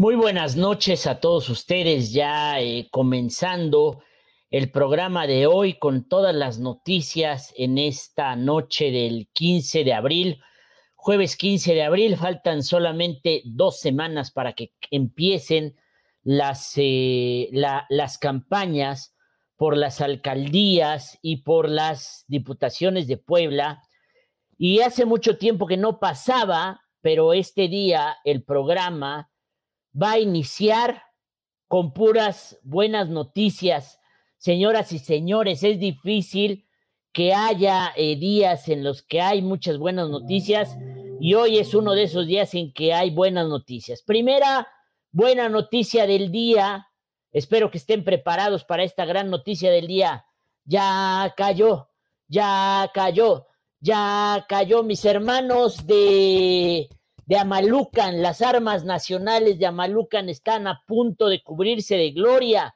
Muy buenas noches a todos ustedes, ya eh, comenzando el programa de hoy con todas las noticias en esta noche del 15 de abril, jueves 15 de abril, faltan solamente dos semanas para que empiecen las, eh, la, las campañas por las alcaldías y por las diputaciones de Puebla. Y hace mucho tiempo que no pasaba, pero este día el programa va a iniciar con puras buenas noticias. Señoras y señores, es difícil que haya eh, días en los que hay muchas buenas noticias y hoy es uno de esos días en que hay buenas noticias. Primera buena noticia del día, espero que estén preparados para esta gran noticia del día. Ya cayó, ya cayó, ya cayó mis hermanos de de Amalucan, las armas nacionales de Amalucan están a punto de cubrirse de gloria,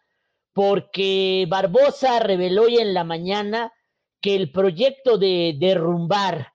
porque Barbosa reveló hoy en la mañana que el proyecto de derrumbar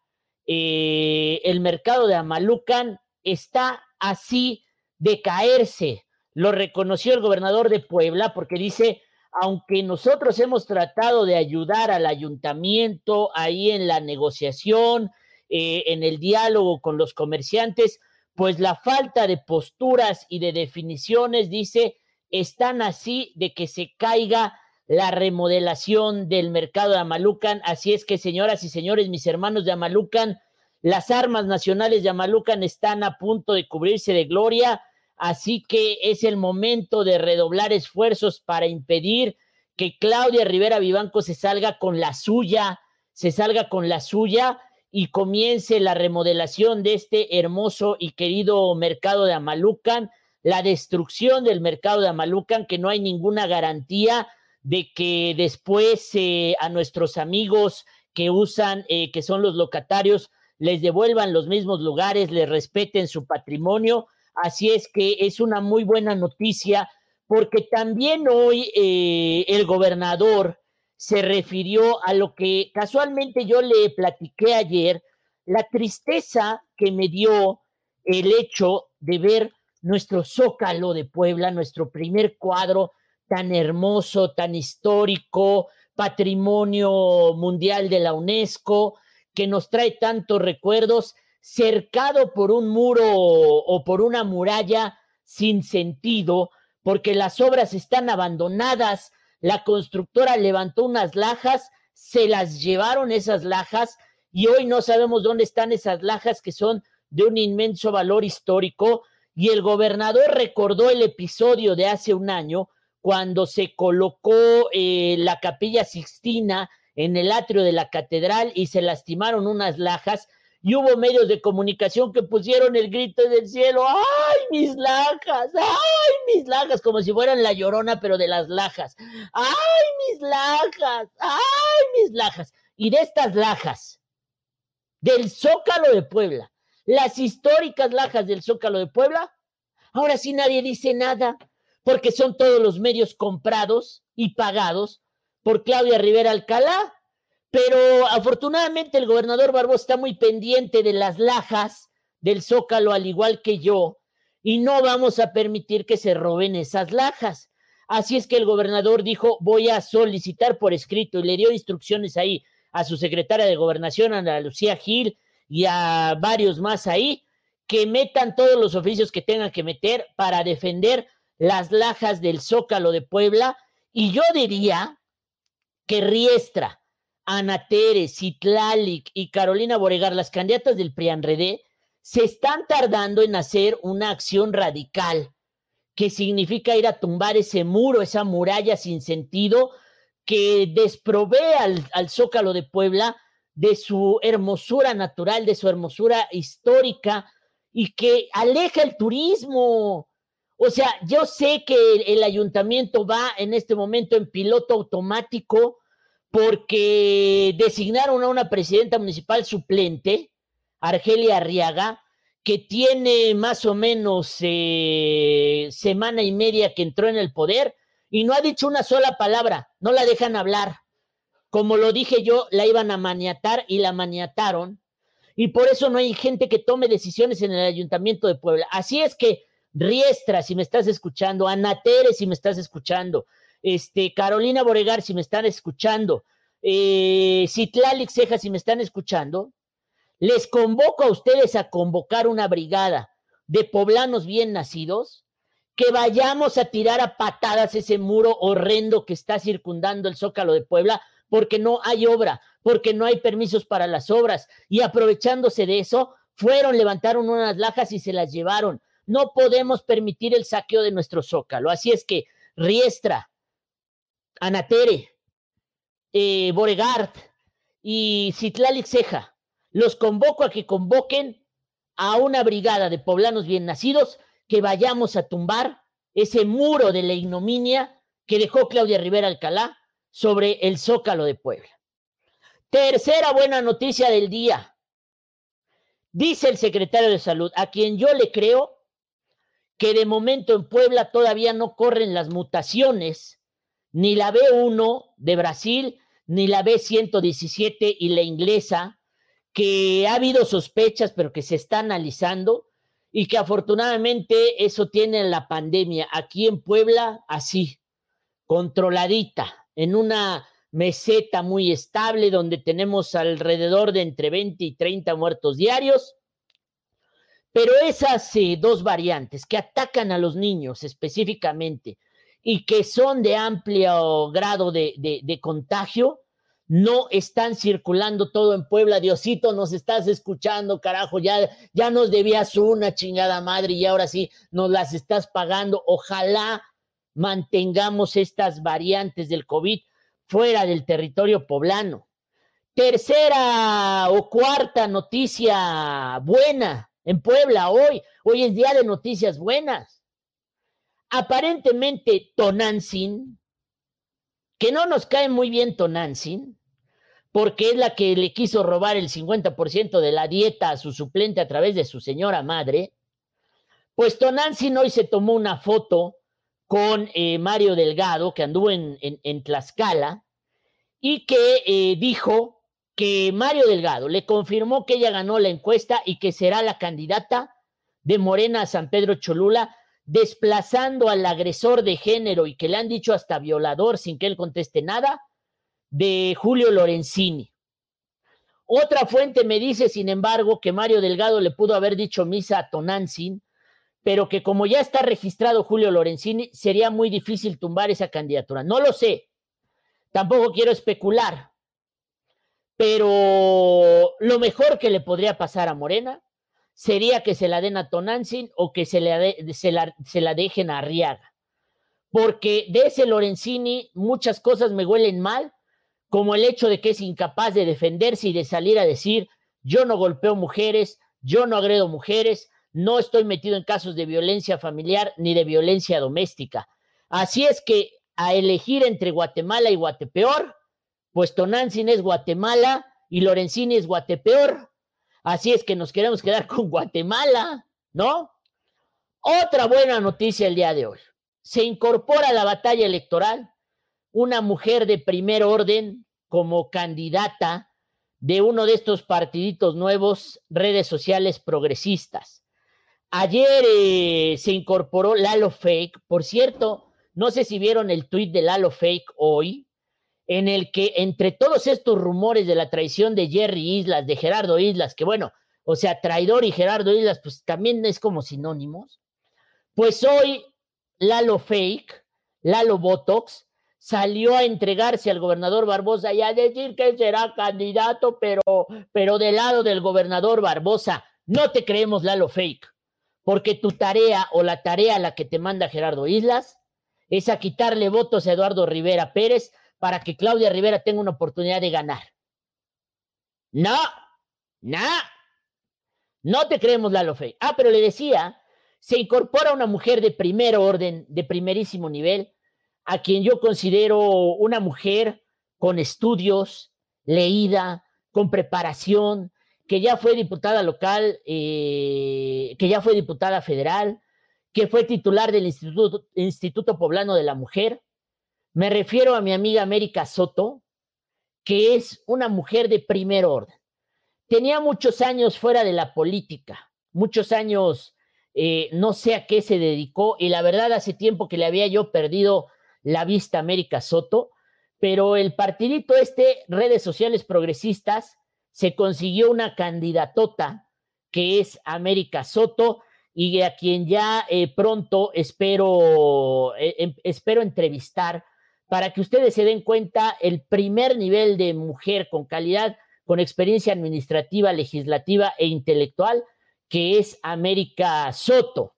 eh, el mercado de Amalucan está así de caerse. Lo reconoció el gobernador de Puebla porque dice, aunque nosotros hemos tratado de ayudar al ayuntamiento ahí en la negociación, eh, en el diálogo con los comerciantes, pues la falta de posturas y de definiciones, dice, están así de que se caiga la remodelación del mercado de Amalucan. Así es que, señoras y señores, mis hermanos de Amalucan, las armas nacionales de Amalucan están a punto de cubrirse de gloria, así que es el momento de redoblar esfuerzos para impedir que Claudia Rivera Vivanco se salga con la suya, se salga con la suya y comience la remodelación de este hermoso y querido mercado de Amalucan, la destrucción del mercado de Amalucan, que no hay ninguna garantía de que después eh, a nuestros amigos que usan, eh, que son los locatarios, les devuelvan los mismos lugares, les respeten su patrimonio. Así es que es una muy buena noticia porque también hoy eh, el gobernador se refirió a lo que casualmente yo le platiqué ayer, la tristeza que me dio el hecho de ver nuestro zócalo de Puebla, nuestro primer cuadro tan hermoso, tan histórico, patrimonio mundial de la UNESCO, que nos trae tantos recuerdos, cercado por un muro o por una muralla sin sentido, porque las obras están abandonadas, la constructora levantó unas lajas, se las llevaron esas lajas y hoy no sabemos dónde están esas lajas que son de un inmenso valor histórico. Y el gobernador recordó el episodio de hace un año cuando se colocó eh, la capilla Sixtina en el atrio de la catedral y se lastimaron unas lajas y hubo medios de comunicación que pusieron el grito del cielo, ¡ay, mis lajas! ¡ay, mis lajas! Como si fueran la llorona, pero de las lajas. ¡ay, mis lajas! ¡ay, mis lajas! Y de estas lajas, del Zócalo de Puebla, las históricas lajas del Zócalo de Puebla, ahora sí nadie dice nada, porque son todos los medios comprados y pagados por Claudia Rivera Alcalá pero afortunadamente el gobernador Barbosa está muy pendiente de las lajas del Zócalo, al igual que yo, y no vamos a permitir que se roben esas lajas. Así es que el gobernador dijo, voy a solicitar por escrito y le dio instrucciones ahí a su secretaria de gobernación, Ana Lucía Gil, y a varios más ahí, que metan todos los oficios que tengan que meter para defender las lajas del Zócalo de Puebla. Y yo diría que Riestra, Ana Tere, Citlalic y Carolina Boregar, las candidatas del PRIANREDE, se están tardando en hacer una acción radical, que significa ir a tumbar ese muro, esa muralla sin sentido que desprovee al, al Zócalo de Puebla de su hermosura natural, de su hermosura histórica y que aleja el turismo. O sea, yo sé que el ayuntamiento va en este momento en piloto automático porque designaron a una presidenta municipal suplente, Argelia Arriaga, que tiene más o menos eh, semana y media que entró en el poder y no ha dicho una sola palabra, no la dejan hablar. Como lo dije yo, la iban a maniatar y la maniataron. Y por eso no hay gente que tome decisiones en el ayuntamiento de Puebla. Así es que Riestra, si me estás escuchando, Anatere, si me estás escuchando, este, Carolina Boregar, si me están escuchando, eh, Ceja, si me están escuchando, les convoco a ustedes a convocar una brigada de poblanos bien nacidos, que vayamos a tirar a patadas ese muro horrendo que está circundando el Zócalo de Puebla, porque no hay obra, porque no hay permisos para las obras, y aprovechándose de eso, fueron, levantaron unas lajas y se las llevaron. No podemos permitir el saqueo de nuestro Zócalo. Así es que Riestra, Anatere, eh, Boregard y Citlalic Ceja, los convoco a que convoquen a una brigada de poblanos bien nacidos que vayamos a tumbar ese muro de la ignominia que dejó Claudia Rivera Alcalá sobre el Zócalo de Puebla. Tercera buena noticia del día. Dice el secretario de Salud, a quien yo le creo que de momento en Puebla todavía no corren las mutaciones, ni la B1 de Brasil, ni la B117 y la inglesa, que ha habido sospechas, pero que se está analizando y que afortunadamente eso tiene la pandemia aquí en Puebla así, controladita, en una meseta muy estable donde tenemos alrededor de entre 20 y 30 muertos diarios. Pero esas dos variantes que atacan a los niños específicamente y que son de amplio grado de, de contagio, no están circulando todo en Puebla. Diosito, nos estás escuchando, carajo, ya, ya nos debías una chingada madre y ahora sí nos las estás pagando. Ojalá mantengamos estas variantes del COVID fuera del territorio poblano. Tercera o cuarta noticia buena en Puebla hoy. Hoy es día de noticias buenas. Aparentemente Tonantzin, que no nos cae muy bien Tonantzin, porque es la que le quiso robar el 50% de la dieta a su suplente a través de su señora madre, pues Tonantzin hoy se tomó una foto con eh, Mario Delgado, que anduvo en, en, Tlaxcala, y que eh, dijo que Mario Delgado le confirmó que ella ganó la encuesta y que será la candidata de Morena a San Pedro Cholula, desplazando al agresor de género y que le han dicho hasta violador sin que él conteste nada, de Julio Lorenzini. Otra fuente me dice, sin embargo, que Mario Delgado le pudo haber dicho misa a Tonantzin, pero que como ya está registrado Julio Lorenzini, sería muy difícil tumbar esa candidatura. No lo sé, tampoco quiero especular, pero lo mejor que le podría pasar a Morena sería que se la den a Tonantzin o que se, se, la, se la dejen a Arriaga. Porque de ese Lorenzini muchas cosas me huelen mal, como el hecho de que es incapaz de defenderse y de salir a decir, yo no golpeo mujeres, yo no agredo mujeres, no estoy metido en casos de violencia familiar ni de violencia doméstica. Así es que a elegir entre Guatemala y Guatepeor, pues Tonantzin es Guatemala y Lorenzini es Guatepeor. Así es que nos queremos quedar con Guatemala, ¿no? Otra buena noticia el día de hoy. Se incorpora a la batalla electoral una mujer de primer orden como candidata de uno de estos partiditos nuevos, redes sociales progresistas. Ayer eh, se incorporó Lalo Fake, por cierto, no sé si vieron el tuit de Lalo Fake hoy, en el que entre todos estos rumores de la traición de Jerry Islas, de Gerardo Islas, que bueno, o sea, traidor y Gerardo Islas, pues también es como sinónimos, pues hoy Lalo Fake, Lalo Botox, salió a entregarse al gobernador Barbosa y a decir que será candidato, pero, pero del lado del gobernador Barbosa. No te creemos, Lalo Fake, porque tu tarea o la tarea a la que te manda Gerardo Islas es a quitarle votos a Eduardo Rivera Pérez para que Claudia Rivera tenga una oportunidad de ganar. No, no, no te creemos, Lalo Fake. Ah, pero le decía, se incorpora una mujer de primer orden, de primerísimo nivel, a quien yo considero una mujer con estudios, leída, con preparación, que ya fue diputada local, eh, que ya fue diputada federal, que fue titular del Instituto, Instituto Poblano de la Mujer. Me refiero a mi amiga América Soto, que es una mujer de primer orden. Tenía muchos años fuera de la política, muchos años eh, no sé a qué se dedicó y la verdad hace tiempo que le había yo perdido la vista a América Soto, pero el partidito este, redes sociales progresistas, se consiguió una candidatota que es América Soto y a quien ya eh, pronto espero, eh, em, espero entrevistar para que ustedes se den cuenta el primer nivel de mujer con calidad, con experiencia administrativa, legislativa e intelectual, que es América Soto.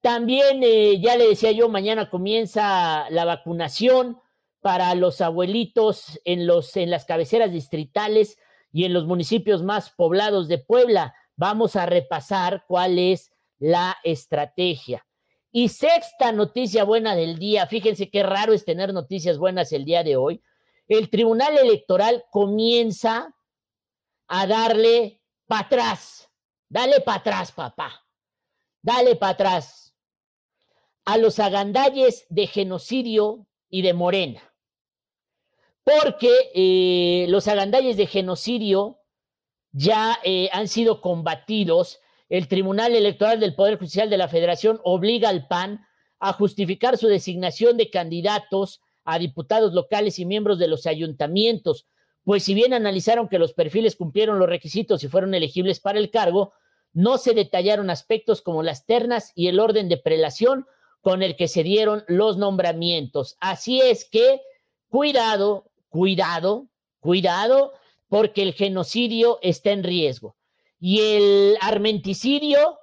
También, eh, ya le decía yo, mañana comienza la vacunación para los abuelitos en, los, en las cabeceras distritales y en los municipios más poblados de Puebla. Vamos a repasar cuál es la estrategia. Y sexta noticia buena del día, fíjense qué raro es tener noticias buenas el día de hoy. El Tribunal Electoral comienza a darle para atrás. Dale para atrás, papá. Dale para atrás a los agandalles de genocidio y de Morena. Porque eh, los agandalles de genocidio ya eh, han sido combatidos el Tribunal Electoral del Poder Judicial de la Federación obliga al PAN a justificar su designación de candidatos a diputados locales y miembros de los ayuntamientos, pues si bien analizaron que los perfiles cumplieron los requisitos y fueron elegibles para el cargo, no se detallaron aspectos como las ternas y el orden de prelación con el que se dieron los nombramientos. Así es que, cuidado, cuidado, cuidado, porque el genocidio está en riesgo. Y el armenticidio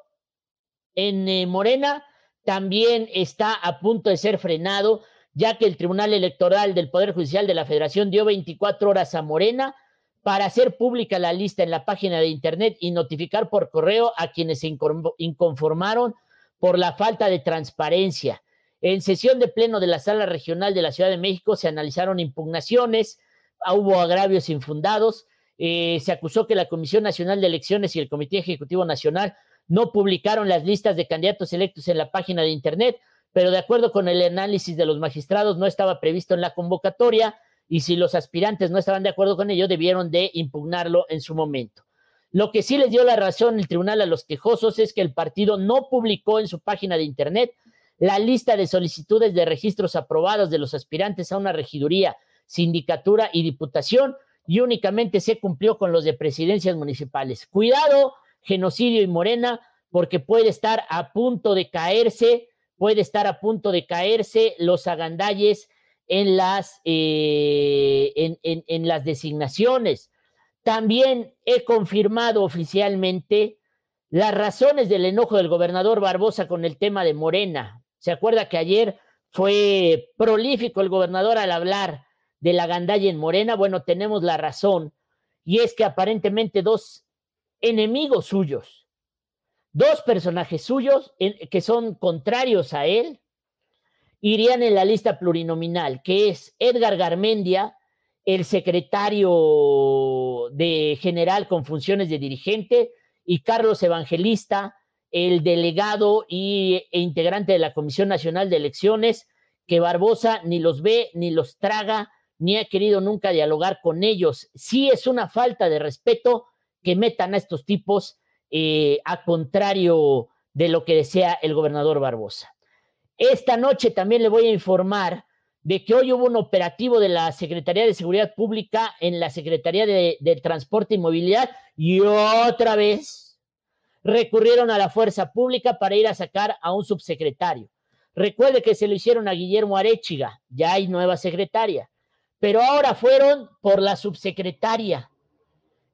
en eh, Morena también está a punto de ser frenado, ya que el Tribunal Electoral del Poder Judicial de la Federación dio 24 horas a Morena para hacer pública la lista en la página de Internet y notificar por correo a quienes se inconformaron por la falta de transparencia. En sesión de pleno de la Sala Regional de la Ciudad de México se analizaron impugnaciones, hubo agravios infundados, eh, se acusó que la Comisión Nacional de Elecciones y el Comité Ejecutivo Nacional no publicaron las listas de candidatos electos en la página de Internet, pero de acuerdo con el análisis de los magistrados no estaba previsto en la convocatoria y si los aspirantes no estaban de acuerdo con ello, debieron de impugnarlo en su momento. Lo que sí les dio la razón el tribunal a los quejosos es que el partido no publicó en su página de Internet la lista de solicitudes de registros aprobados de los aspirantes a una regiduría, sindicatura y diputación, y únicamente se cumplió con los de presidencias municipales. Cuidado, genocidio y Morena, porque puede estar a punto de caerse, puede estar a punto de caerse los agandalles en las, eh, en, en las designaciones. También he confirmado oficialmente las razones del enojo del gobernador Barbosa con el tema de Morena. ¿Se acuerda que ayer fue prolífico el gobernador al hablar de la gandalla en Morena, bueno, tenemos la razón, y es que aparentemente dos enemigos suyos, dos personajes suyos que son contrarios a él, irían en la lista plurinominal, que es Edgar Garmendia, el secretario de general con funciones de dirigente, y Carlos Evangelista, el delegado y, e integrante de la Comisión Nacional de Elecciones, que Barbosa ni los ve ni los traga ni ha querido nunca dialogar con ellos. Sí es una falta de respeto que metan a estos tipos eh, a contrario de lo que desea el gobernador Barbosa. Esta noche también le voy a informar de que hoy hubo un operativo de la Secretaría de Seguridad Pública en la Secretaría de, de Transporte y Movilidad y otra vez recurrieron a la fuerza pública para ir a sacar a un subsecretario. Recuerde que se lo hicieron a Guillermo Arechiga, ya hay nueva secretaria pero ahora fueron por la subsecretaria,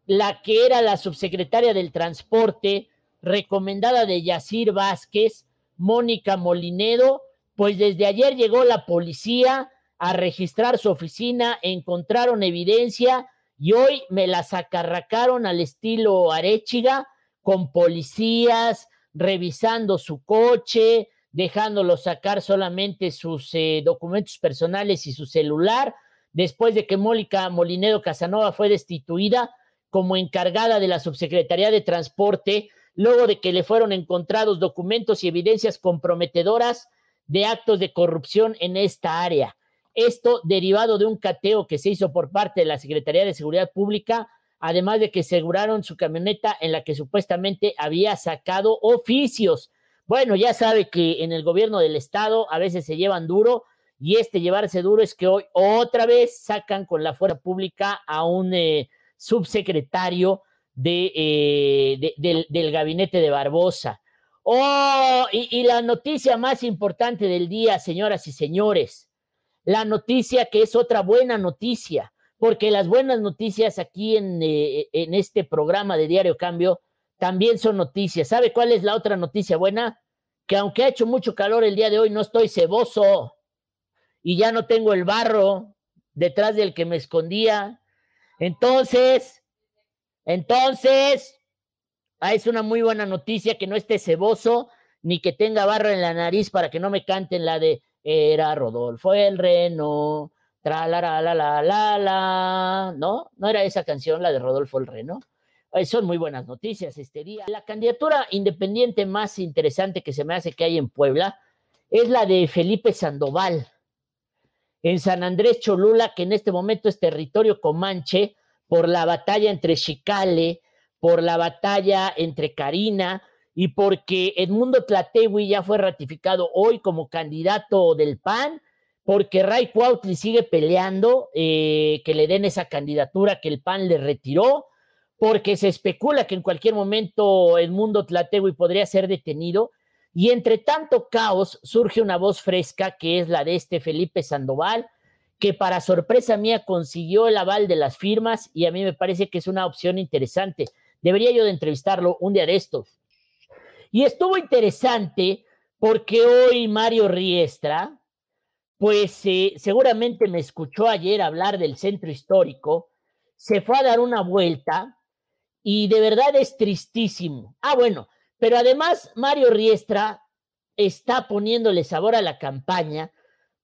la que era la subsecretaria del transporte, recomendada de Yacir Vázquez, Mónica Molinedo, pues desde ayer llegó la policía a registrar su oficina, encontraron evidencia y hoy me la sacarracaron al estilo Arechiga, con policías, revisando su coche, dejándolo sacar solamente sus eh, documentos personales y su celular, después de que Mónica Molinedo Casanova fue destituida como encargada de la Subsecretaría de Transporte, luego de que le fueron encontrados documentos y evidencias comprometedoras de actos de corrupción en esta área. Esto derivado de un cateo que se hizo por parte de la Secretaría de Seguridad Pública, además de que aseguraron su camioneta en la que supuestamente había sacado oficios. Bueno, ya sabe que en el gobierno del estado a veces se llevan duro y este llevarse duro es que hoy otra vez sacan con la fuerza pública a un eh, subsecretario de, eh, del, gabinete de Barbosa. Oh, y, la noticia más importante del día, señoras y señores, la noticia que es otra buena noticia, porque las buenas noticias aquí en, eh, en este programa de Diario Cambio también son noticias. ¿Sabe cuál es la otra noticia buena? Que aunque ha hecho mucho calor el día de hoy, no estoy ceboso y ya no tengo el barro detrás del que me escondía. Entonces, entonces, ah, es una muy buena noticia que no esté ceboso ni que tenga barro en la nariz para que no me canten la de era Rodolfo el Reno, tra la la la la la ¿no? No era esa canción la de Rodolfo el Reno. son muy buenas noticias este día. La candidatura independiente más interesante que se me hace que hay en Puebla es la de Felipe Sandoval en San Andrés Cholula, que en este momento es territorio comanche, por la batalla entre Chicale, por la batalla entre Karina y porque Edmundo Tlatewi ya fue ratificado hoy como candidato del PAN, porque Ray Cuautli sigue peleando eh, que le den esa candidatura que el PAN le retiró, porque se especula que en cualquier momento Edmundo Tlatewi podría ser detenido y entre tanto caos surge una voz fresca que es la de este Felipe Sandoval, que para sorpresa mía consiguió el aval de las firmas y a mí me parece que es una opción interesante. Debería yo de entrevistarlo un día de estos. Y estuvo interesante porque hoy Mario Riestra, pues eh, seguramente me escuchó ayer hablar del centro histórico, se fue a dar una vuelta y de verdad es tristísimo. Ah, bueno, pero además, Mario Riestra está poniéndole sabor a la campaña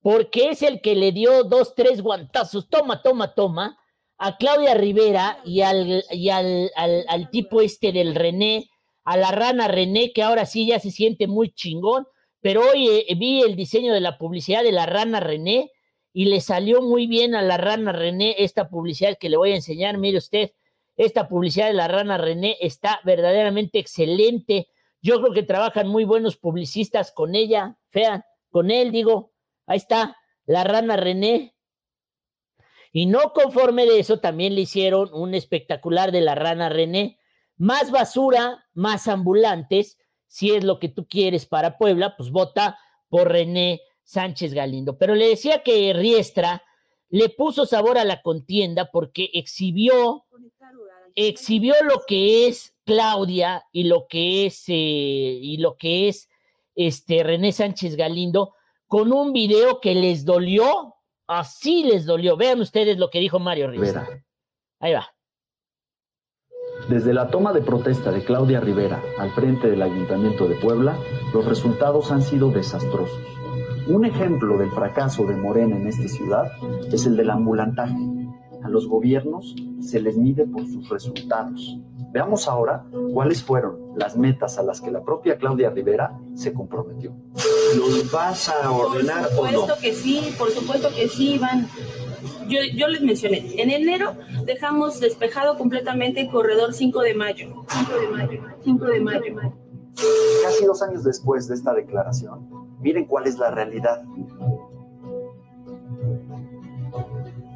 porque es el que le dio dos, tres guantazos, toma, toma, toma, a Claudia Rivera y al, y al, al, tipo este del René, a la rana René, que ahora sí ya se siente muy chingón, pero hoy eh, vi el diseño de la publicidad de la rana René y le salió muy bien a la rana René esta publicidad que le voy a enseñar, mire usted, esta publicidad de la rana René está verdaderamente excelente. Yo creo que trabajan muy buenos publicistas con ella, fea, con él, digo. Ahí está, la rana René. Y no conforme de eso, también le hicieron un espectacular de la rana René. Más basura, más ambulantes. Si es lo que tú quieres para Puebla, pues vota por René Sánchez Galindo. Pero le decía que Riestra le puso sabor a la contienda porque exhibió exhibió lo que es Claudia y lo que es, eh, y lo que es este René Sánchez Galindo con un video que les dolió, así les dolió. Vean ustedes lo que dijo Mario Rivera. Ahí va. Desde la toma de protesta de Claudia Rivera al frente del Ayuntamiento de Puebla, los resultados han sido desastrosos. Un ejemplo del fracaso de Morena en esta ciudad es el del ambulantaje, a los gobiernos se les mide por sus resultados. Veamos ahora cuáles fueron las metas a las que la propia Claudia Rivera se comprometió. ¿Los vas a ordenar o no? Por supuesto que sí, por supuesto que sí, Iván. Yo, yo, les mencioné, en enero dejamos despejado completamente el corredor 5 de mayo. 5 de mayo, 5 de mayo. Casi dos años después de esta declaración, miren cuál es la realidad.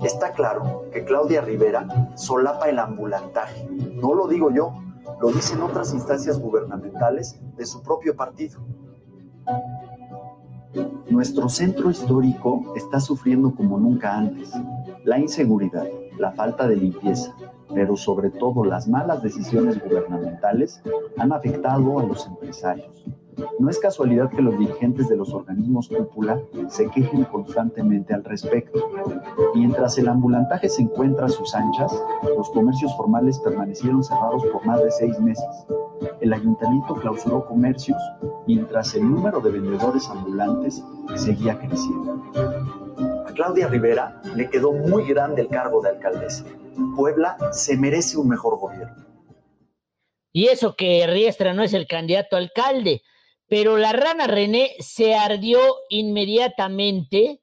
Está claro que Claudia Rivera solapa el ambulantaje. No lo digo yo, lo dicen otras instancias gubernamentales de su propio partido. Nuestro centro histórico está sufriendo como nunca antes. La inseguridad, la falta de limpieza, pero sobre todo las malas decisiones gubernamentales han afectado a los empresarios, no es casualidad que los dirigentes de los organismos cúpula se quejen constantemente al respecto. Mientras el ambulantaje se encuentra a sus anchas, los comercios formales permanecieron cerrados por más de seis meses. El ayuntamiento clausuró comercios mientras el número de vendedores ambulantes seguía creciendo. A Claudia Rivera le quedó muy grande el cargo de alcaldesa. Puebla se merece un mejor gobierno. Y eso que Riestra no es el candidato a alcalde, pero la rana René se ardió inmediatamente,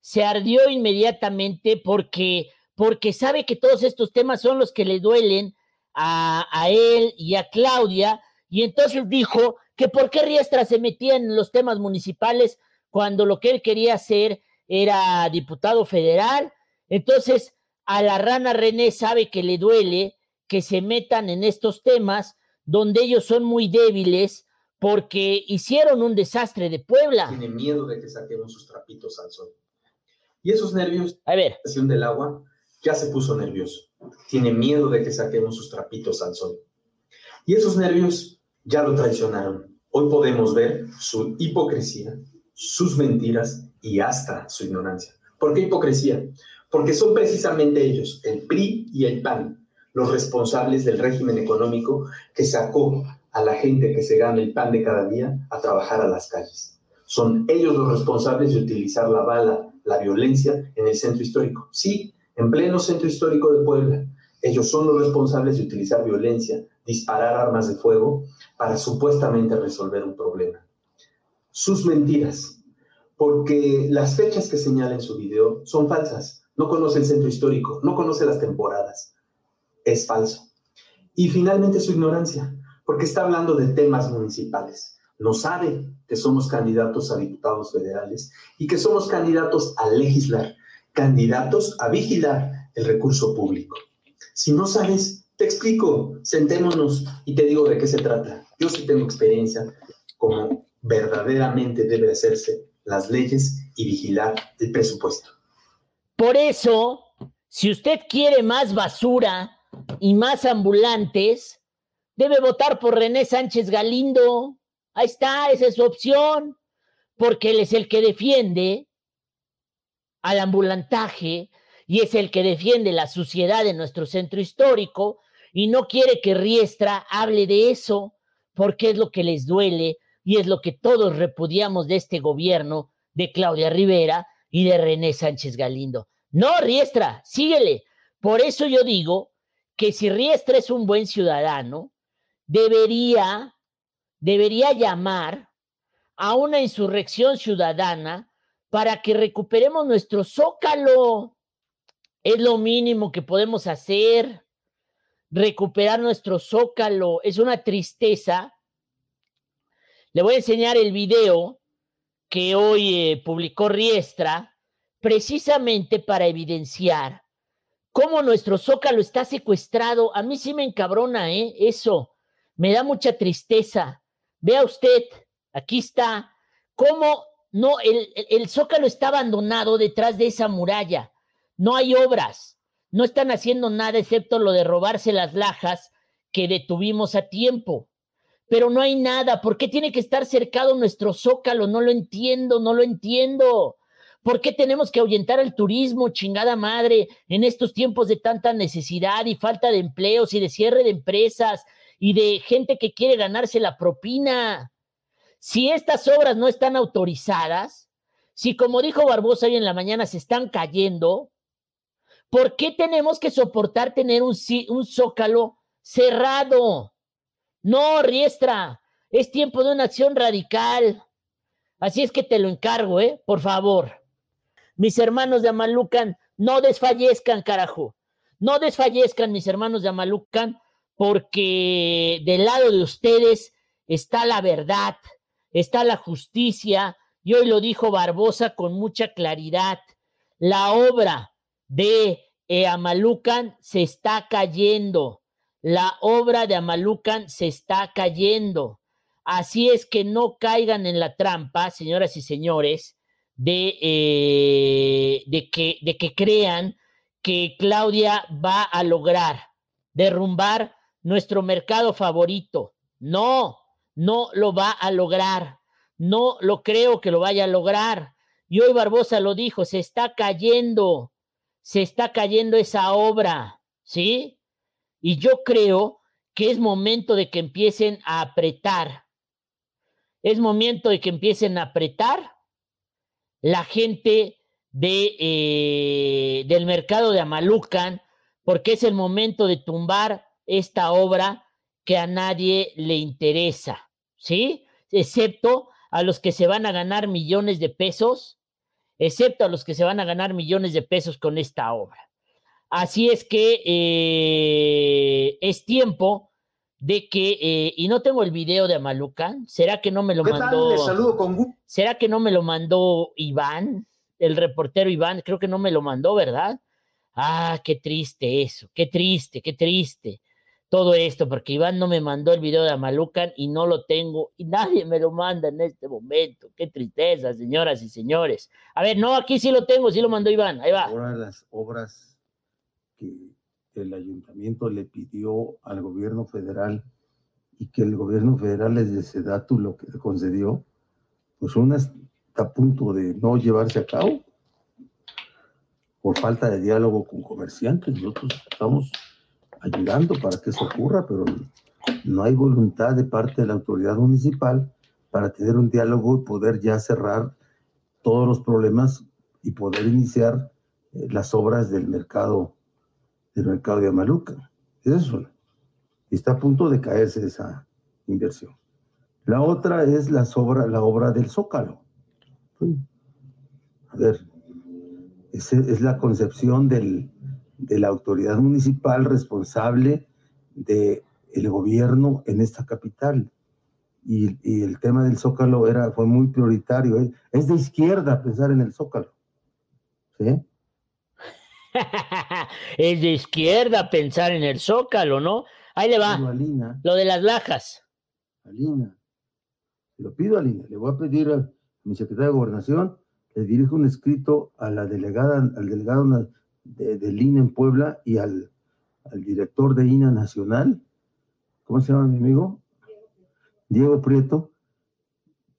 se ardió inmediatamente porque, porque sabe que todos estos temas son los que le duelen a, a él y a Claudia, y entonces dijo que por qué Riestra se metía en los temas municipales cuando lo que él quería hacer era diputado federal. Entonces, a la rana René sabe que le duele que se metan en estos temas donde ellos son muy débiles porque hicieron un desastre de Puebla. Tiene miedo de que saquemos sus trapitos al sol. Y esos nervios, a ver, del agua, ya se puso nervioso. Tiene miedo de que saquemos sus trapitos al sol. Y esos nervios ya lo traicionaron. Hoy podemos ver su hipocresía, sus mentiras y hasta su ignorancia. ¿Por qué hipocresía? Porque son precisamente ellos, el PRI y el PAN, los responsables del régimen económico que sacó a la gente que se gana el pan de cada día a trabajar a las calles. Son ellos los responsables de utilizar la bala, la violencia en el centro histórico. Sí, en pleno centro histórico de Puebla. Ellos son los responsables de utilizar violencia, disparar armas de fuego para supuestamente resolver un problema. Sus mentiras, porque las fechas que señala en su video son falsas. No conoce el centro histórico, no conoce las temporadas. Es falso. Y finalmente su ignorancia, porque está hablando de temas municipales no sabe que somos candidatos a diputados federales y que somos candidatos a legislar, candidatos a vigilar el recurso público. Si no sabes, te explico, sentémonos y te digo de qué se trata. Yo sí tengo experiencia como verdaderamente debe hacerse las leyes y vigilar el presupuesto. Por eso, si usted quiere más basura y más ambulantes, debe votar por René Sánchez Galindo. Ahí está, esa es su opción, porque él es el que defiende al ambulantaje y es el que defiende la suciedad de nuestro centro histórico y no quiere que Riestra hable de eso porque es lo que les duele y es lo que todos repudiamos de este gobierno de Claudia Rivera y de René Sánchez Galindo. No, Riestra, síguele. Por eso yo digo que si Riestra es un buen ciudadano, debería debería llamar a una insurrección ciudadana para que recuperemos nuestro zócalo. Es lo mínimo que podemos hacer, recuperar nuestro zócalo. Es una tristeza. Le voy a enseñar el video que hoy eh, publicó Riestra, precisamente para evidenciar cómo nuestro zócalo está secuestrado. A mí sí me encabrona, ¿eh? Eso. Me da mucha tristeza. Vea usted, aquí está, cómo no, el, zócalo está abandonado detrás de esa muralla. No hay obras, no están haciendo nada excepto lo de robarse las lajas que detuvimos a tiempo. Pero no hay nada. ¿Por qué tiene que estar cercado nuestro zócalo? No lo entiendo, no lo entiendo. ¿Por qué tenemos que ahuyentar al turismo, chingada madre, en estos tiempos de tanta necesidad y falta de empleos y de cierre de empresas y de gente que quiere ganarse la propina. Si estas obras no están autorizadas, si como dijo Barbosa hoy en la mañana se están cayendo, ¿por qué tenemos que soportar tener un, un zócalo cerrado? No, Riestra, es tiempo de una acción radical. Así es que te lo encargo, ¿eh? Por favor. Mis hermanos de Amalucan, no desfallezcan, carajo. No desfallezcan, mis hermanos de Amalucan, porque del lado de ustedes está la verdad, está la justicia, y hoy lo dijo Barbosa con mucha claridad. La obra de Amalucan se está cayendo. La obra de Amalucan se está cayendo. Así es que no caigan en la trampa, señoras y señores, de, eh, de, que, de que crean que Claudia va a lograr derrumbar nuestro mercado favorito. No, no lo va a lograr. No lo creo que lo vaya a lograr. Y hoy Barbosa lo dijo, se está cayendo, se está cayendo esa obra, ¿sí? Y yo creo que es momento de que empiecen a apretar. Es momento de que empiecen a apretar la gente de, eh, del mercado de Amalucan, porque es el momento de tumbar esta obra que a nadie le interesa, ¿sí? Excepto a los que se van a ganar millones de pesos, excepto a los que se van a ganar millones de pesos con esta obra. Así es que eh, es tiempo de que, eh, y no tengo el video de Amalucan, ¿será que no me lo mandó? saludo con ¿Será que no me lo mandó Iván, el reportero Iván? Creo que no me lo mandó, ¿verdad? Ah, qué triste eso, qué triste, qué triste todo esto, porque Iván no me mandó el video de Amalucan y no lo tengo y nadie me lo manda en este momento. Qué tristeza, señoras y señores. A ver, no, aquí sí lo tengo, sí lo mandó Iván, ahí va. Ahora las obras que el ayuntamiento le pidió al gobierno federal y que el gobierno federal les dato lo que le concedió, pues una está a punto de no llevarse a cabo por falta de diálogo con comerciantes. Nosotros estamos ayudando para que eso ocurra, pero no hay voluntad de parte de la autoridad municipal para tener un diálogo y poder ya cerrar todos los problemas y poder iniciar eh, las obras del mercado del mercado de Amaluca. Esa es una. Está a punto de caerse esa inversión. La otra es la, obra, la obra del Zócalo. A ver, es la concepción del, de la autoridad municipal responsable del el gobierno en esta capital. Y, el tema del Zócalo era, fue muy prioritario. ¿eh? Es de izquierda pensar en el Zócalo. ¿Sí? es de izquierda pensar en el Zócalo, ¿no? Ahí le va. lo de las lajas. Alina. Lo pido a Alina. Le voy a pedir a mi secretario de Gobernación, le dirijo un escrito a la delegada, al delegado de, del INA en Puebla y al, al director de INA Nacional, ¿cómo se llama mi amigo? Diego Prieto,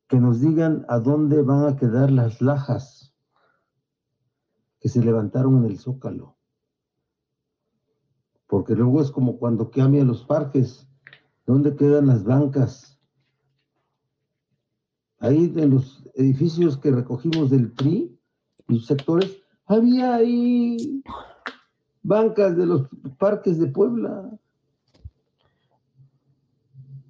que nos digan a dónde van a quedar las lajas que se levantaron en el Zócalo. Porque luego es como cuando cambia los parques, ¿dónde quedan las bancas? Ahí en los edificios que recogimos del PRI, los sectores, había ahí bancas de los parques de Puebla.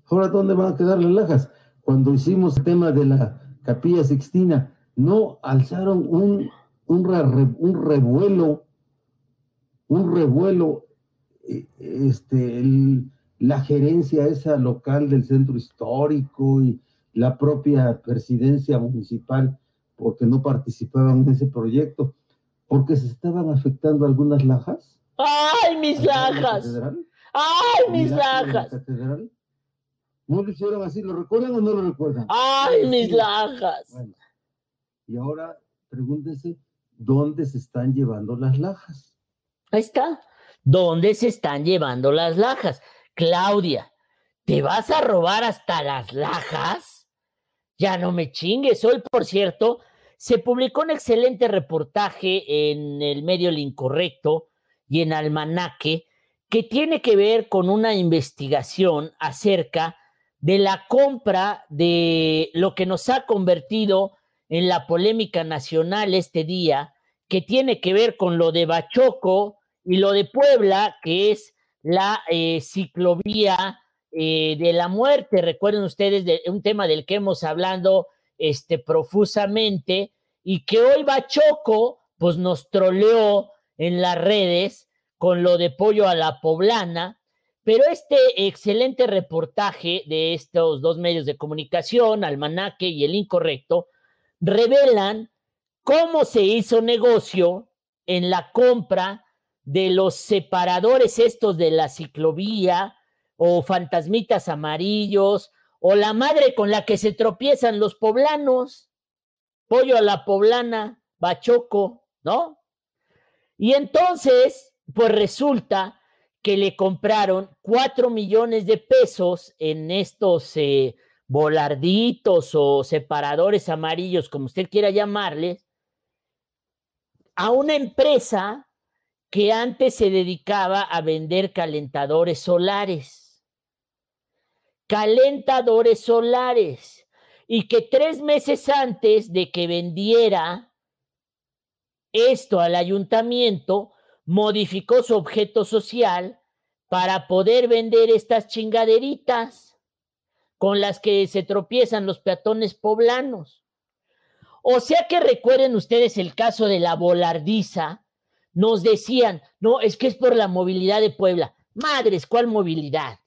Ahora, ¿dónde van a quedar las lajas? Cuando hicimos el tema de la capilla sixtina, no alzaron un, un, un revuelo, un revuelo, eh, este, la gerencia esa local del centro histórico y la propia presidencia municipal, porque no participaban en ese proyecto porque se estaban afectando algunas lajas. ¡Ay, mis lajas! ¡Ay, mis lajas! ¿No lo hicieron así? ¿Lo recuerdan o no lo recuerdan? ¡Ay, mis lajas! y ahora pregúntense, ¿dónde se están llevando las lajas? Ahí está. ¿Dónde se están llevando las lajas? Claudia, ¿te vas a robar hasta las lajas? Ya no me chingues. Hoy, por cierto, se publicó un excelente reportaje en el medio El Incorrecto y en Almanaque que tiene que ver con una investigación acerca de la compra de lo que nos ha convertido en la polémica nacional este día, que tiene que ver con lo de Bachoco y lo de Puebla, que es la eh, ciclovía eh, de la muerte. Recuerden ustedes de un tema del que hemos hablado este, profusamente y que hoy Bachoco pues nos troleó en las redes con lo de pollo a la poblana, pero este excelente reportaje de estos dos medios de comunicación, Almanaque y El Incorrecto, revelan cómo se hizo negocio en la compra de los separadores estos de la ciclovía o fantasmitas amarillos o la madre con la que se tropiezan los poblanos, pollo a la poblana, bachoco, ¿no? Y entonces, pues resulta que le compraron cuatro millones de pesos en estos eh, volarditos o separadores amarillos, como usted quiera llamarles, a una empresa que antes se dedicaba a vender calentadores solares calentadores solares y que tres meses antes de que vendiera esto al ayuntamiento, modificó su objeto social para poder vender estas chingaderitas con las que se tropiezan los peatones poblanos. O sea que recuerden ustedes el caso de la volardiza, nos decían, no, es que es por la movilidad de Puebla. Madres, ¿cuál movilidad?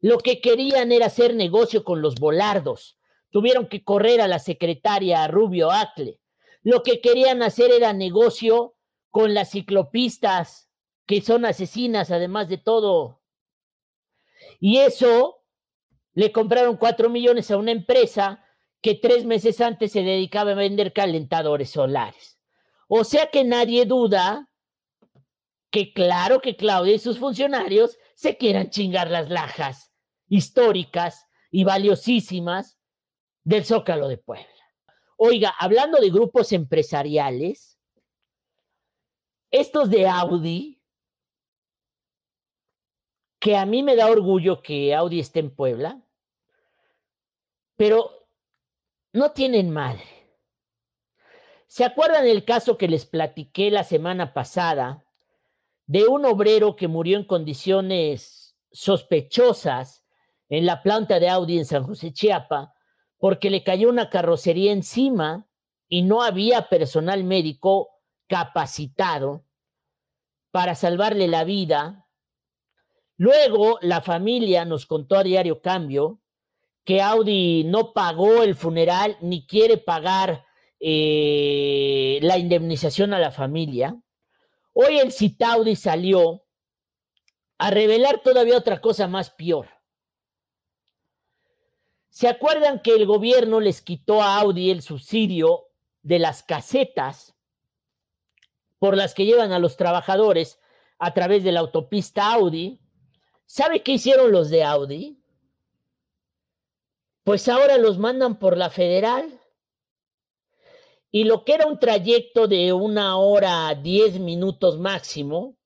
Lo que querían era hacer negocio con los volardos. Tuvieron que correr a la secretaria Rubio Acle. Lo que querían hacer era negocio con las ciclopistas, que son asesinas además de todo. Y eso le compraron cuatro millones a una empresa que tres meses antes se dedicaba a vender calentadores solares. O sea que nadie duda que claro que Claudia y sus funcionarios se quieran chingar las lajas históricas y valiosísimas del Zócalo de Puebla. Oiga, hablando de grupos empresariales, estos de Audi, que a mí me da orgullo que Audi esté en Puebla, pero no tienen madre. ¿Se acuerdan el caso que les platiqué la semana pasada de un obrero que murió en condiciones sospechosas en la planta de Audi en San José Chiapa porque le cayó una carrocería encima y no había personal médico capacitado para salvarle la vida. Luego la familia nos contó a Diario Cambio que Audi no pagó el funeral ni quiere pagar eh, la indemnización a la familia. Hoy el Citaudi salió a revelar todavía otra cosa más peor. ¿Se acuerdan que el gobierno les quitó a Audi el subsidio de las casetas por las que llevan a los trabajadores a través de la autopista Audi? ¿Sabe qué hicieron los de Audi? Pues ahora los mandan por la federal. Y lo que era un trayecto de una hora, diez minutos máximo,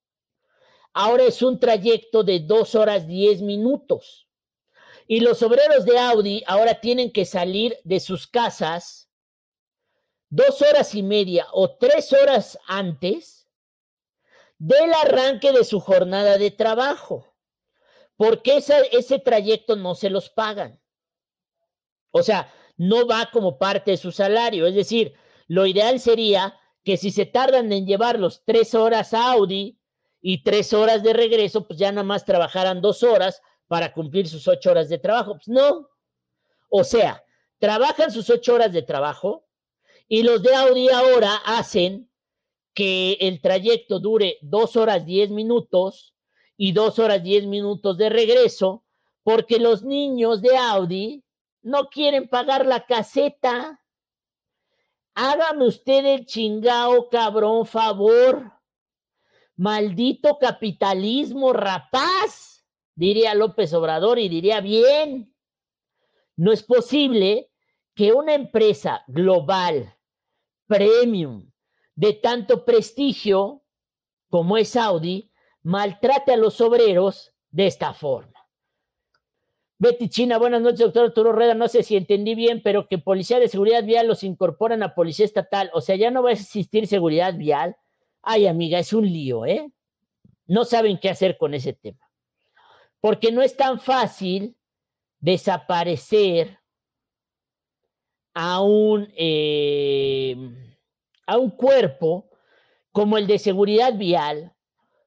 ahora es un trayecto de dos horas, diez minutos. Y los obreros de Audi ahora tienen que salir de sus casas dos horas y media o tres horas antes del arranque de su jornada de trabajo, porque ese trayecto no se los pagan. O sea, no va como parte de su salario. Es decir, lo ideal sería que si se tardan en llevarlos tres horas a Audi y tres horas de regreso, pues ya nada más trabajaran dos horas para cumplir sus ocho horas de trabajo. Pues no. O sea, trabajan sus ocho horas de trabajo y los de Audi ahora hacen que el trayecto dure dos horas diez minutos y dos horas diez minutos de regreso, porque los niños de Audi no quieren pagar la caseta. Hágame usted el chingao, cabrón, favor. Maldito capitalismo rapaz, diría López Obrador y diría bien. No es posible que una empresa global, premium, de tanto prestigio como es Audi, maltrate a los obreros de esta forma. Betty China, buenas noches, doctor Arturo Rueda. No sé si entendí bien, pero que policía de seguridad vial los incorporan a policía estatal. O sea, ya no va a existir seguridad vial. Ay, amiga, es un lío, ¿eh? No saben qué hacer con ese tema. Porque no es tan fácil desaparecer a un, eh, a un cuerpo como el de seguridad vial,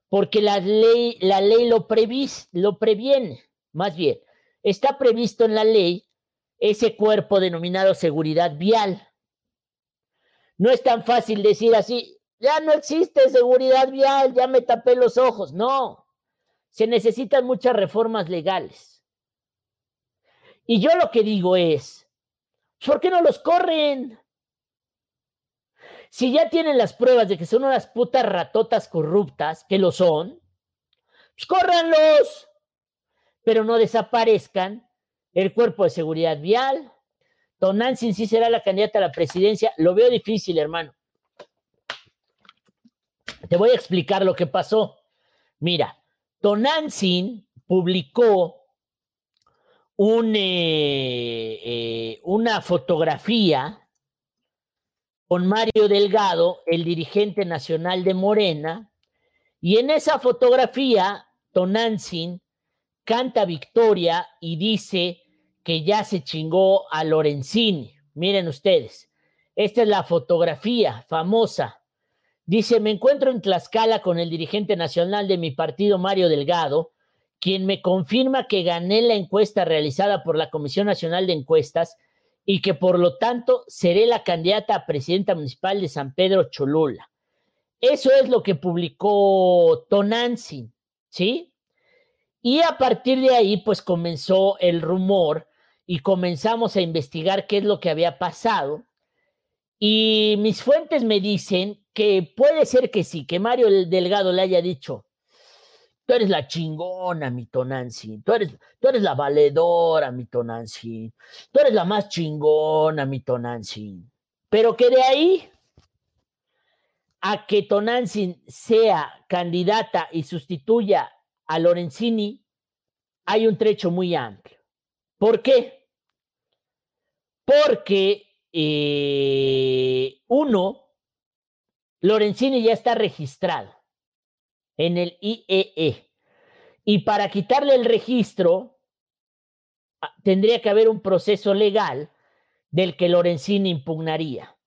porque la ley, la ley lo, previs, lo previene, más bien está previsto en la ley ese cuerpo denominado seguridad vial. No es tan fácil decir así, ya no existe seguridad vial, ya me tapé los ojos. No, se necesitan muchas reformas legales. Y yo lo que digo es, ¿por qué no los corren? Si ya tienen las pruebas de que son unas putas ratotas corruptas, que lo son, pues córranlos pero no desaparezcan el cuerpo de seguridad vial. Tonantzin sí será la candidata a la presidencia. Lo veo difícil, hermano. Te voy a explicar lo que pasó. Mira, Tonantzin publicó un, eh, eh, una fotografía con Mario Delgado, el dirigente nacional de Morena, y en esa fotografía Tonantzin canta victoria y dice que ya se chingó a Lorenzini. Miren ustedes, esta es la fotografía famosa. Dice, me encuentro en Tlaxcala con el dirigente nacional de mi partido, Mario Delgado, quien me confirma que gané la encuesta realizada por la Comisión Nacional de Encuestas y que por lo tanto seré la candidata a presidenta municipal de San Pedro Cholula. Eso es lo que publicó Tonantzin, ¿sí? Y a partir de ahí, pues comenzó el rumor y comenzamos a investigar qué es lo que había pasado. Y mis fuentes me dicen que puede ser que sí, que Mario Delgado le haya dicho, tú eres la chingona, mi Tonancy, tú eres, tú eres la valedora, mi Tonancy, tú eres la más chingona, mi Tonancy. Pero que de ahí a que Tonantzin sea candidata y sustituya a Lorenzini, hay un trecho muy amplio. ¿Por qué? Porque eh, uno, Lorenzini ya está registrado en el IEE. E. Y para quitarle el registro, ah, tendría que haber un proceso legal del que Lorenzini impugnaría.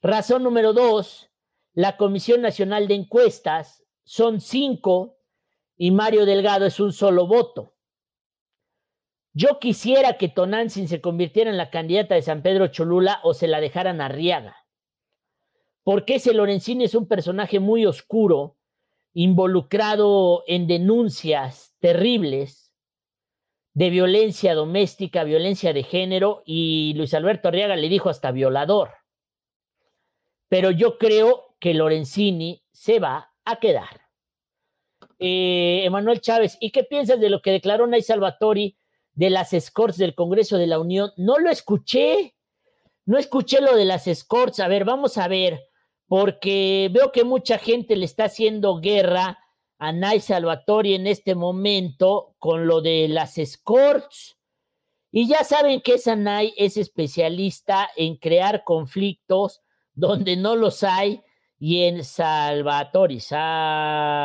Razón número dos, la Comisión Nacional de Encuestas son cinco y Mario Delgado es un solo voto. Yo quisiera que Tonantzin se convirtiera en la candidata de San Pedro Cholula o se la dejaran a Riaga. Porque ese Lorenzini es un personaje muy oscuro involucrado en denuncias terribles de violencia doméstica, violencia de género, y Luis Alberto Arriaga le dijo hasta violador. Pero yo creo que Lorenzini se va a quedar. Eh, Emanuel Chávez, ¿y qué piensas de lo que declaró Nay Salvatori de las escorts del Congreso de la Unión? No lo escuché, no escuché lo de las escorts. A ver, vamos a ver porque veo que mucha gente le está haciendo guerra a Nay Salvatori en este momento con lo de las escorts. Y ya saben que esa Nay es especialista en crear conflictos donde no los hay y en Salvatori, Salvatori.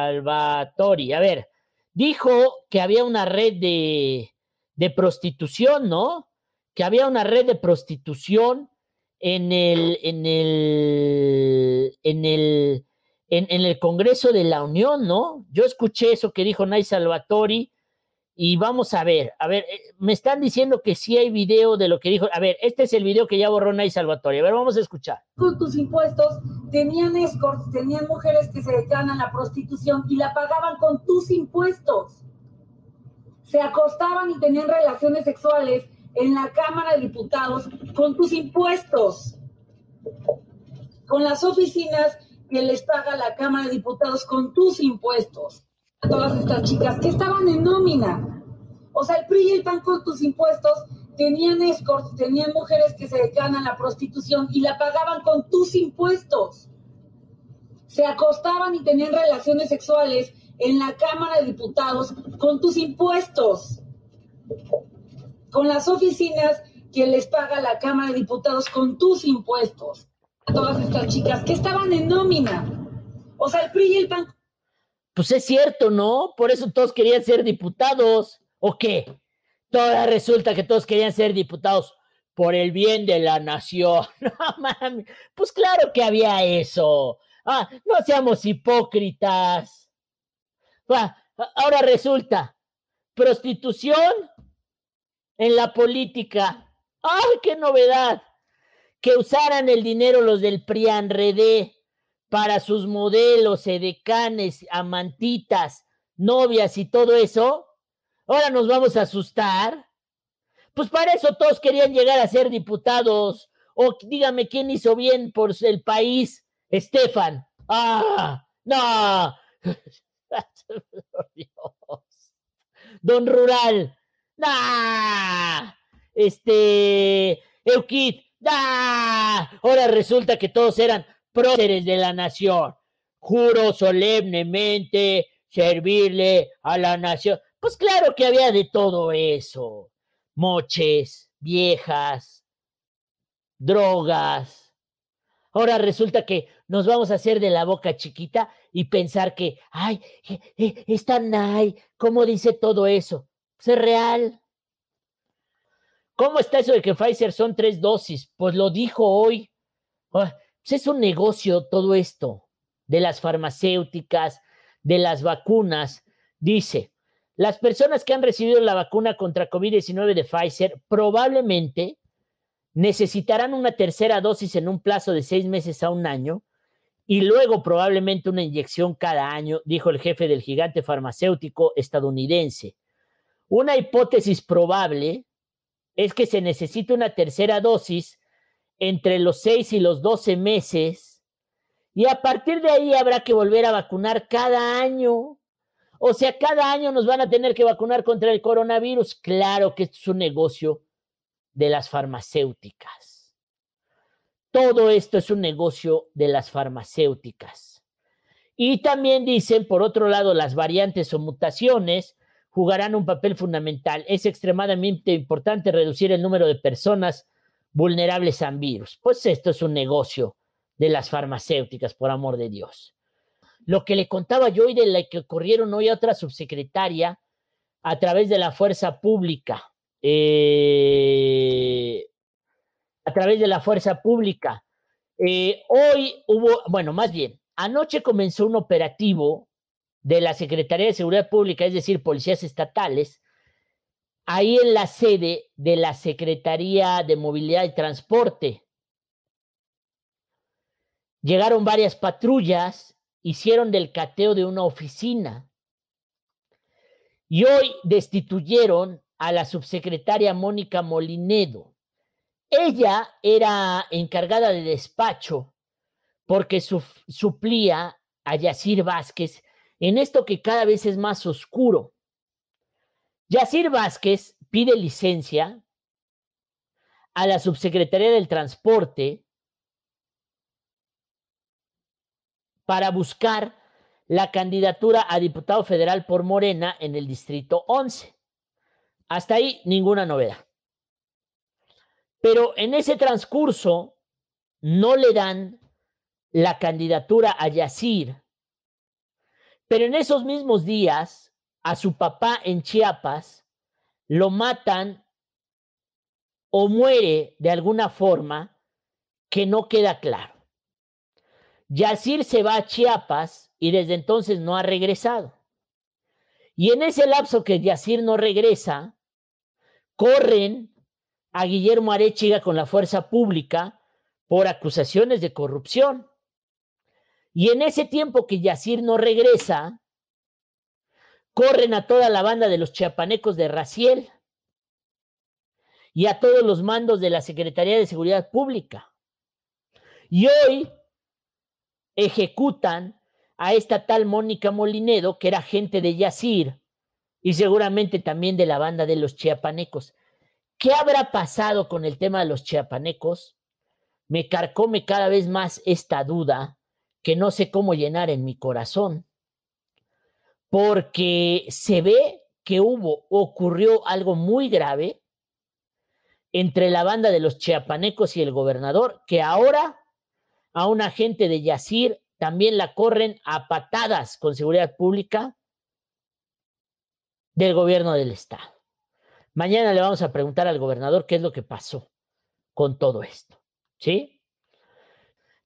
A ver, dijo que había una red de, de prostitución, ¿no? Que había una red de prostitución en el, en el, en el, en, el Congreso de la Unión, ¿no? Yo escuché eso que dijo Nay Salvatori y vamos a ver, a ver, eh, me están diciendo que sí hay video de lo que dijo, a ver, este es el video que ya borró Nay Salvatori, a ver, vamos a escuchar. Con tus impuestos tenían escorts, tenían mujeres que se dedicaban a la prostitución y la pagaban con tus impuestos. Se acostaban y tenían relaciones sexuales en la Cámara de Diputados con tus impuestos, con las oficinas que les paga la Cámara de Diputados con tus impuestos. A todas estas chicas que estaban en nómina. O sea, el PRI y el PAN con tus impuestos tenían escorts, tenían mujeres que se dedicaban a la prostitución y la pagaban con tus impuestos. Se acostaban y tenían relaciones sexuales en la Cámara de Diputados con tus impuestos con las oficinas que les paga la Cámara de Diputados con tus impuestos. A todas estas chicas que estaban en nómina. O sea, el PRI y el PAN. Pues es cierto, ¿no? Por eso todos querían ser diputados. ¿O qué? Toda resulta que todos querían ser diputados por el bien de la nación. No mami. Pues claro que había eso. Ah, no seamos hipócritas. Ah, ahora resulta, prostitución en la política. ¡Ay, qué novedad! Que usaran el dinero los del PRIANREDE para sus modelos, edecanes, amantitas, novias y todo eso. Ahora nos vamos a asustar. Pues para eso todos querían llegar a ser diputados. O dígame quién hizo bien por el país, Estefan. ¡Ah! ¡No! Don Rural, ¡Ah! Este, Euquid, ¡ah! Ahora resulta que todos eran próceres de la nación. Juro solemnemente servirle a la nación. Pues claro que había de todo eso. Moches, viejas, drogas. Ahora resulta que nos vamos a hacer de la boca chiquita y pensar que, ay, eh, eh, está Nay, ¿cómo dice todo eso? Es real. ¿Cómo está eso de que Pfizer son tres dosis? Pues lo dijo hoy. Ah, pues es un negocio todo esto de las farmacéuticas, de las vacunas. Dice, las personas que han recibido la vacuna contra COVID-19 de Pfizer probablemente necesitarán una tercera dosis en un plazo de seis meses a un año y luego probablemente una inyección cada año, dijo el jefe del gigante farmacéutico estadounidense. Una hipótesis probable es que se necesite una tercera dosis entre los seis y los doce meses y a partir de ahí habrá que volver a vacunar cada año. O sea, cada año nos van a tener que vacunar contra el coronavirus. Claro que esto es un negocio de las farmacéuticas. Todo esto es un negocio de las farmacéuticas. Y también dicen, por otro lado, las variantes o mutaciones jugarán un papel fundamental. Es extremadamente importante reducir el número de personas vulnerables al virus. Pues esto es un negocio de las farmacéuticas, por amor de Dios. Lo que le contaba yo y de la que ocurrieron hoy a otra subsecretaria a través de la fuerza pública, eh, a través de la fuerza pública. Eh, hoy hubo, bueno, más bien, anoche comenzó un operativo de la Secretaría de Seguridad Pública, es decir, policías estatales, ahí en la sede de la Secretaría de Movilidad y Transporte. Llegaron varias patrullas, hicieron del cateo de una oficina y hoy destituyeron a la subsecretaria Mónica Molinedo. Ella era encargada de despacho porque suplía a Yacir Vázquez en esto que cada vez es más oscuro. Yacir Vázquez pide licencia a la subsecretaría del Transporte para buscar la candidatura a diputado federal por Morena en el Distrito 11. Hasta ahí ninguna novedad. Pero en ese transcurso no le dan la candidatura a Yacir pero en esos mismos días, a su papá en Chiapas lo matan o muere de alguna forma que no queda claro. Yacir se va a Chiapas y desde entonces no ha regresado. Y en ese lapso que Yacir no regresa, corren a Guillermo Arechiga con la fuerza pública por acusaciones de corrupción. Y en ese tiempo que Yacir no regresa, corren a toda la banda de los chiapanecos de Raciel y a todos los mandos de la Secretaría de Seguridad Pública. Y hoy ejecutan a esta tal Mónica Molinedo, que era gente de Yacir y seguramente también de la banda de los chiapanecos. ¿Qué habrá pasado con el tema de los chiapanecos? Me carcome cada vez más esta duda que no sé cómo llenar en mi corazón, porque se ve que hubo, ocurrió algo muy grave entre la banda de los chiapanecos y el gobernador, que ahora a un agente de Yacir también la corren a patadas con seguridad pública del gobierno del estado. Mañana le vamos a preguntar al gobernador qué es lo que pasó con todo esto. ¿Sí?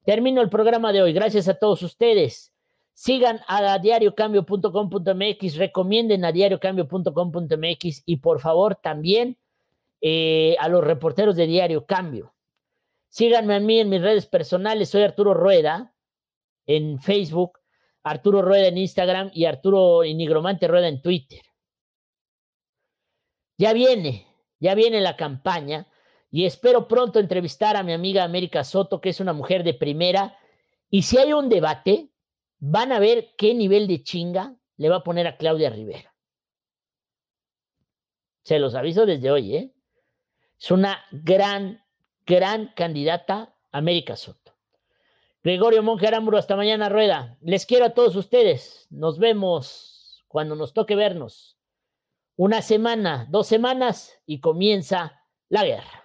Termino el programa de hoy. Gracias a todos ustedes. Sigan a diariocambio.com.mx, recomienden a diariocambio.com.mx y por favor también eh, a los reporteros de Diario Cambio. Síganme a mí en mis redes personales. Soy Arturo Rueda en Facebook, Arturo Rueda en Instagram y Arturo Inigromante Rueda en Twitter. Ya viene, ya viene la campaña y espero pronto entrevistar a mi amiga América Soto, que es una mujer de primera. Y si hay un debate, van a ver qué nivel de chinga le va a poner a Claudia Rivera. Se los aviso desde hoy, ¿eh? Es una gran, gran candidata América Soto. Gregorio Monge Aramburu, hasta mañana, Rueda. Les quiero a todos ustedes. Nos vemos cuando nos toque vernos. Una semana, dos semanas y comienza la guerra.